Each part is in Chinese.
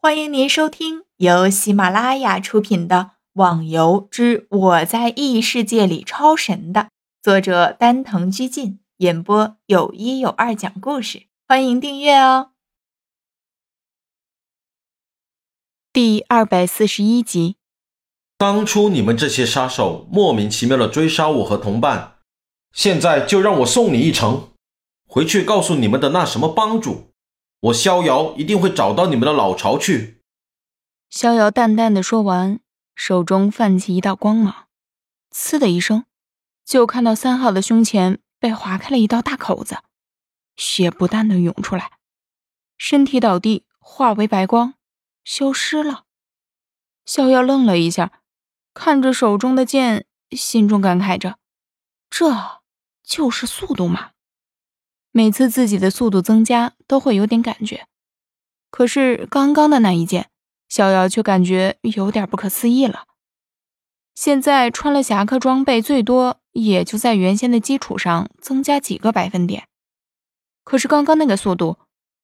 欢迎您收听由喜马拉雅出品的《网游之我在异世界里超神》的作者丹藤居进演播，有一有二讲故事。欢迎订阅哦。第二百四十一集，当初你们这些杀手莫名其妙的追杀我和同伴，现在就让我送你一程，回去告诉你们的那什么帮主。我逍遥一定会找到你们的老巢去。逍遥淡淡的说完，手中泛起一道光芒，呲的一声，就看到三号的胸前被划开了一道大口子，血不断的涌出来，身体倒地，化为白光，消失了。逍遥愣了一下，看着手中的剑，心中感慨着：这就是速度吗？每次自己的速度增加，都会有点感觉。可是刚刚的那一件，逍遥却感觉有点不可思议了。现在穿了侠客装备，最多也就在原先的基础上增加几个百分点。可是刚刚那个速度，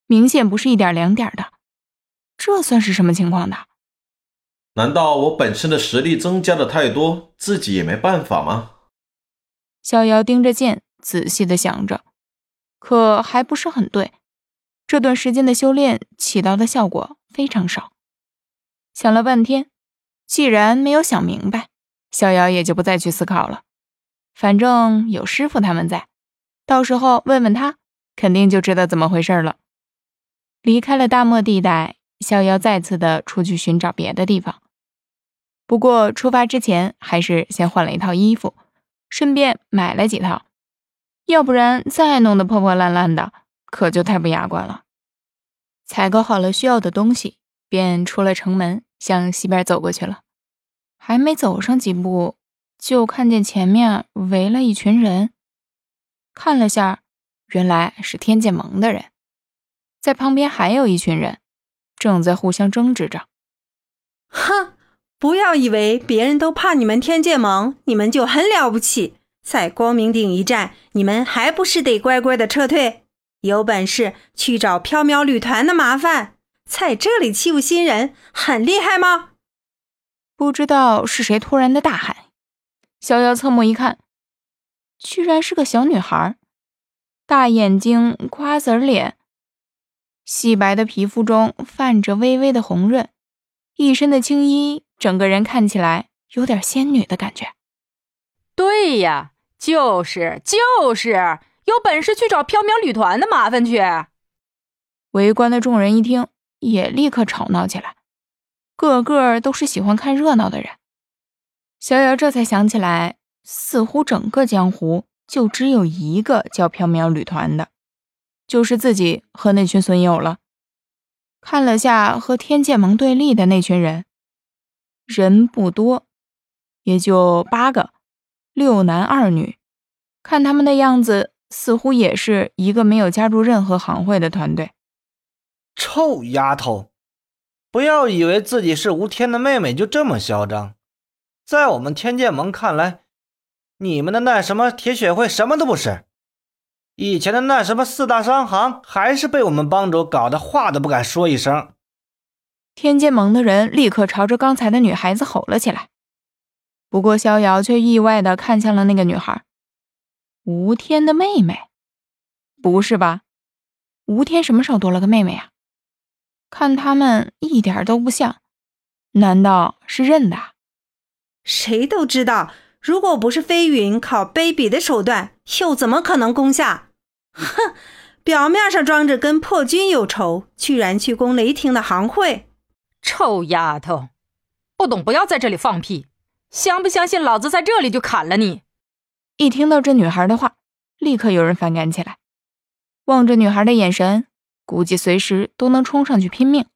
明显不是一点两点的。这算是什么情况的？难道我本身的实力增加的太多，自己也没办法吗？逍遥盯着剑，仔细的想着。可还不是很对，这段时间的修炼起到的效果非常少。想了半天，既然没有想明白，逍遥也就不再去思考了。反正有师傅他们在，到时候问问他，肯定就知道怎么回事了。离开了大漠地带，逍遥再次的出去寻找别的地方。不过出发之前，还是先换了一套衣服，顺便买了几套。要不然再弄得破破烂烂的，可就太不雅观了。采购好了需要的东西，便出了城门，向西边走过去了。还没走上几步，就看见前面围了一群人。看了下，原来是天剑盟的人。在旁边还有一群人，正在互相争执着。哼，不要以为别人都怕你们天剑盟，你们就很了不起。在光明顶一战，你们还不是得乖乖的撤退？有本事去找缥缈旅团的麻烦，在这里欺负新人，很厉害吗？不知道是谁突然的大喊，逍遥侧目一看，居然是个小女孩，大眼睛，瓜子脸，细白的皮肤中泛着微微的红润，一身的青衣，整个人看起来有点仙女的感觉。对呀。就是就是，有本事去找缥缈旅团的麻烦去！围观的众人一听，也立刻吵闹起来，个个都是喜欢看热闹的人。逍遥这才想起来，似乎整个江湖就只有一个叫缥缈旅团的，就是自己和那群损友了。看了下和天剑盟对立的那群人，人不多，也就八个。六男二女，看他们的样子，似乎也是一个没有加入任何行会的团队。臭丫头，不要以为自己是吴天的妹妹就这么嚣张。在我们天剑盟看来，你们的那什么铁血会什么都不是。以前的那什么四大商行，还是被我们帮主搞得话都不敢说一声。天剑盟的人立刻朝着刚才的女孩子吼了起来。不过，逍遥却意外的看向了那个女孩，吴天的妹妹。不是吧？吴天什么时候多了个妹妹啊？看他们一点都不像，难道是认的？谁都知道，如果不是飞云靠卑鄙的手段，又怎么可能攻下？哼，表面上装着跟破军有仇，居然去攻雷霆的行会。臭丫头，不懂不要在这里放屁。相不相信老子在这里就砍了你！一听到这女孩的话，立刻有人反感起来，望着女孩的眼神，估计随时都能冲上去拼命。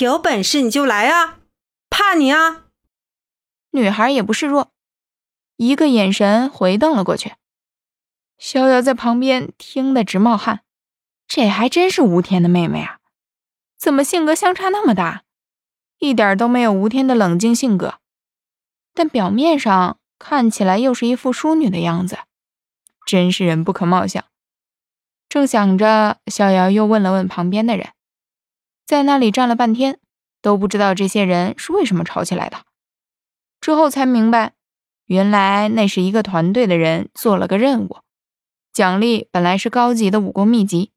有本事你就来啊！怕你啊！女孩也不示弱，一个眼神回瞪了过去。逍遥在旁边听得直冒汗，这还真是吴天的妹妹啊！怎么性格相差那么大？一点都没有吴天的冷静性格。但表面上看起来又是一副淑女的样子，真是人不可貌相。正想着，逍遥又问了问旁边的人，在那里站了半天，都不知道这些人是为什么吵起来的。之后才明白，原来那是一个团队的人做了个任务，奖励本来是高级的武功秘籍，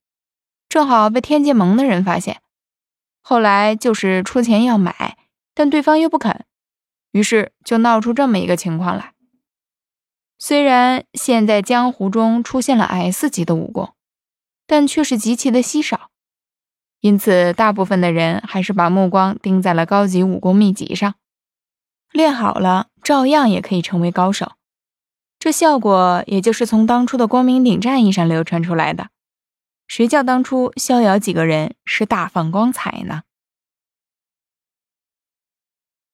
正好被天界盟的人发现，后来就是出钱要买，但对方又不肯，于是就闹出这么一个情况来。虽然现在江湖中出现了 S 级的武功，但却是极其的稀少，因此大部分的人还是把目光盯在了高级武功秘籍上。练好了，照样也可以成为高手。这效果也就是从当初的光明顶战役上流传出来的。谁叫当初逍遥几个人是大放光彩呢？